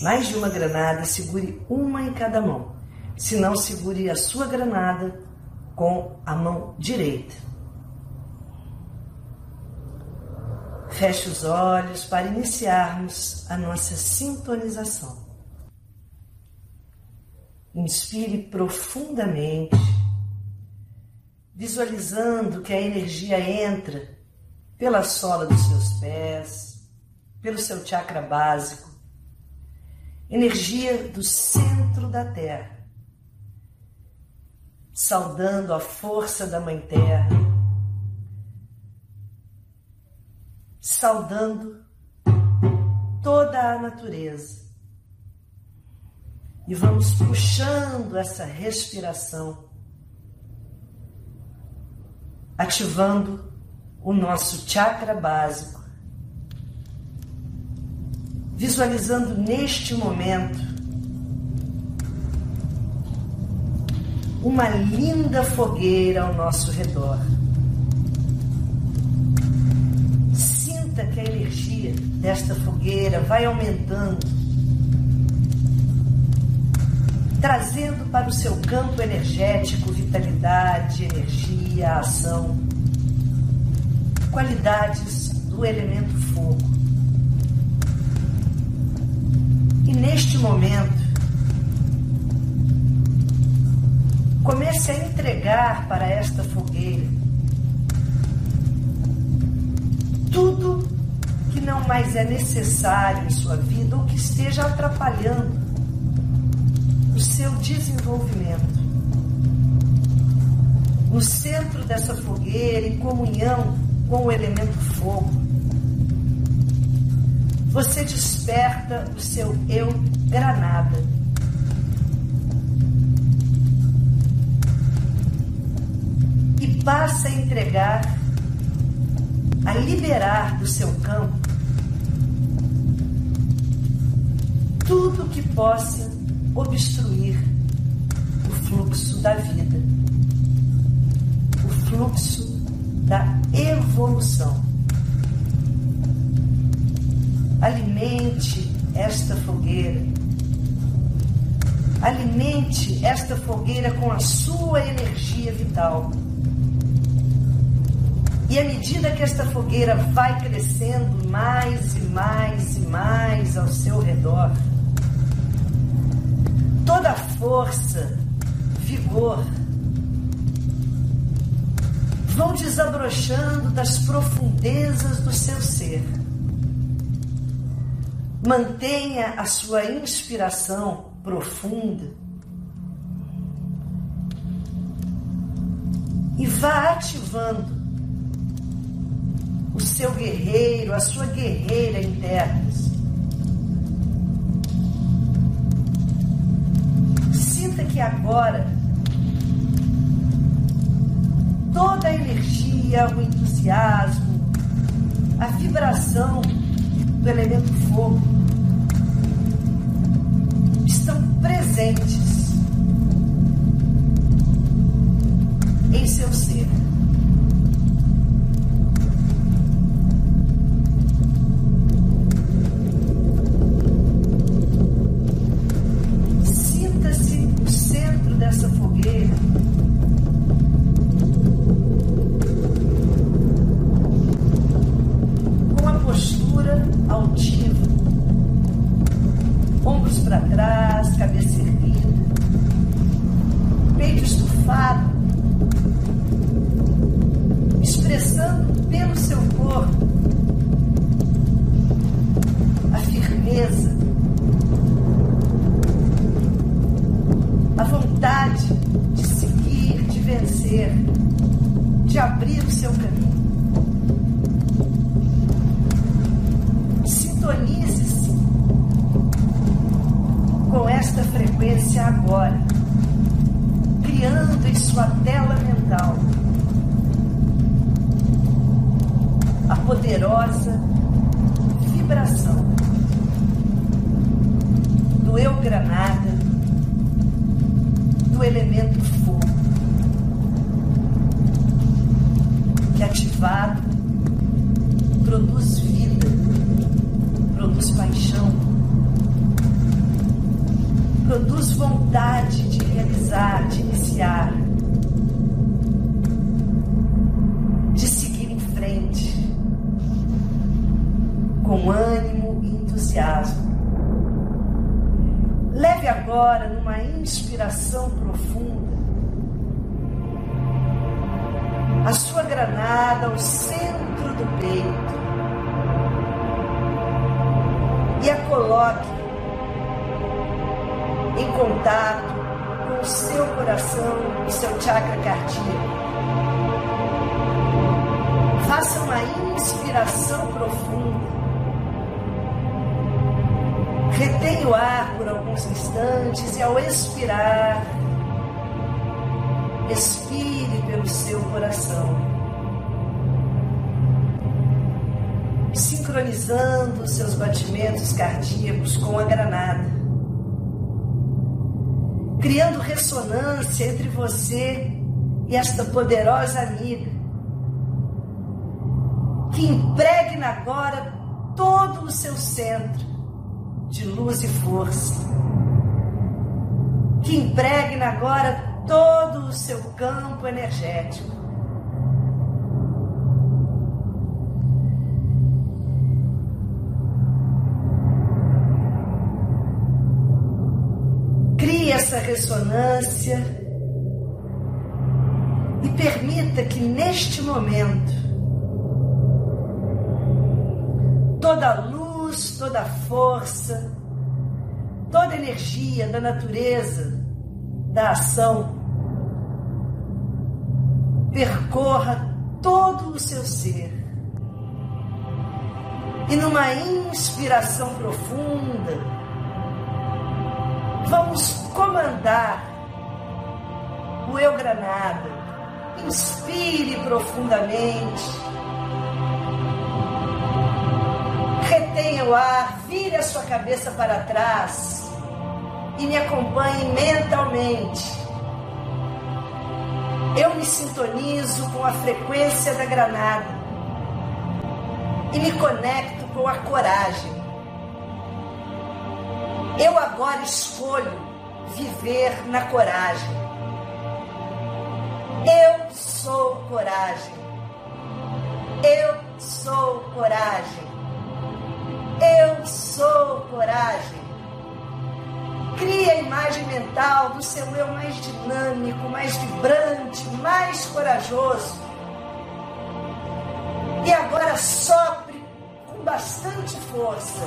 mais de uma granada, segure uma em cada mão. Se não, segure a sua granada com a mão direita. Feche os olhos para iniciarmos a nossa sintonização. Inspire profundamente, visualizando que a energia entra pela sola dos seus pés, pelo seu chakra básico, energia do centro da Terra, saudando a força da Mãe Terra, saudando toda a natureza. E vamos puxando essa respiração, ativando o nosso chakra básico visualizando neste momento uma linda fogueira ao nosso redor. Sinta que a energia desta fogueira vai aumentando, trazendo para o seu campo energético vitalidade, energia, ação, qualidades do elemento fogo. E neste momento, comece a entregar para esta fogueira tudo que não mais é necessário em sua vida ou que esteja atrapalhando o seu desenvolvimento. No centro dessa fogueira, em comunhão com o elemento fogo, você desperta o seu eu granada. E passa a entregar, a liberar do seu campo tudo que possa obstruir o fluxo da vida, o fluxo da evolução. Alimente esta fogueira. Alimente esta fogueira com a sua energia vital. E à medida que esta fogueira vai crescendo mais e mais e mais ao seu redor, toda a força, vigor, vão desabrochando das profundezas do seu ser Mantenha a sua inspiração profunda e vá ativando o seu guerreiro, a sua guerreira interna. Sinta que agora toda a energia, o entusiasmo, a vibração do elemento fogo estão presentes em seu ser. louvado, expressando pelo seu corpo a firmeza, a vontade de seguir, de vencer, de abrir o seu caminho. Sintonize-se com esta frequência agora criando em sua tela mental a poderosa vibração do eu granada, do elemento e entusiasmo. Leve agora numa inspiração profunda a sua granada ao centro do peito e a coloque em contato com o seu coração e seu chakra cardíaco. Faça uma inspiração profunda Retém o ar por alguns instantes e ao expirar, expire pelo seu coração. Sincronizando os seus batimentos cardíacos com a granada. Criando ressonância entre você e esta poderosa amiga. Que impregna agora todo o seu centro de luz e força, que impregna agora todo o seu campo energético. Crie essa ressonância e permita que neste momento toda a luz luz, toda a força, toda a energia da natureza, da ação, percorra todo o seu ser. E numa inspiração profunda, vamos comandar o eu granada. Inspire profundamente a sua cabeça para trás e me acompanhe mentalmente. Eu me sintonizo com a frequência da granada e me conecto com a coragem. Eu agora escolho viver na coragem. Eu sou coragem. Eu sou coragem. Sou coragem. Crie a imagem mental do seu eu mais dinâmico, mais vibrante, mais corajoso. E agora sopre com bastante força.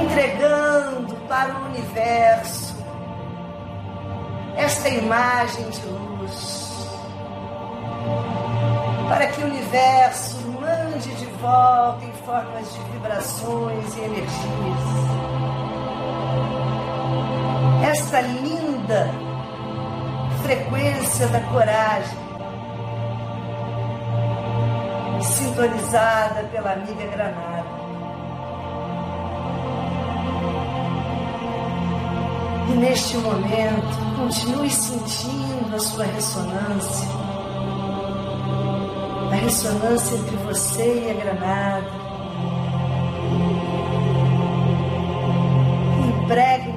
Entregando para o universo esta imagem de luz para que o universo volta em formas de vibrações e energias. Esta linda frequência da coragem, sintonizada pela amiga Granada. E neste momento, continue sentindo a sua ressonância ressonância entre você e a granada. Empregue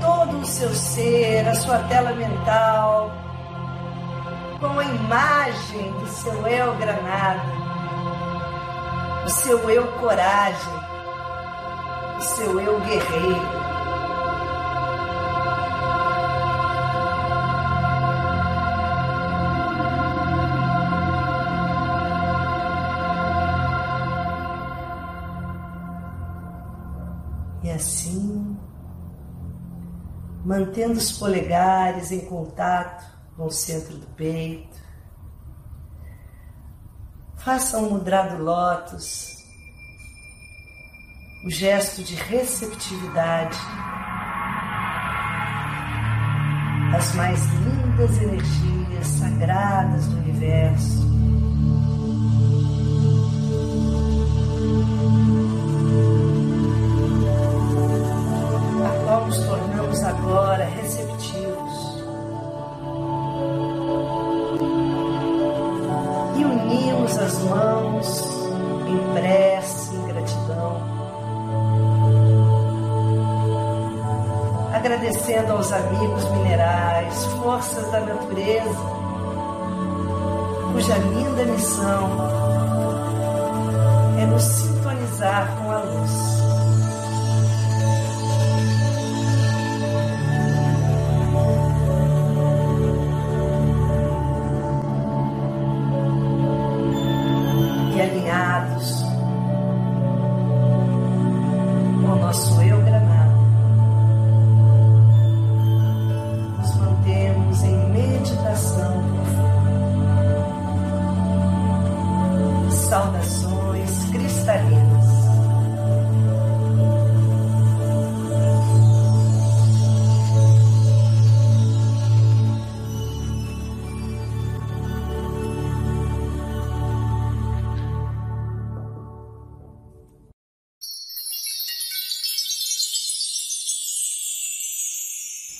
todo o seu ser, a sua tela mental, com a imagem do seu eu granada, do seu eu coragem, do seu eu guerreiro. Mantendo os polegares em contato com o centro do peito. Faça um mudra do lótus, o gesto de receptividade as mais lindas energias sagradas universo. Nos tornamos agora receptivos. E unimos as mãos em prece, em gratidão. Agradecendo aos amigos minerais, forças da natureza cuja linda missão é nos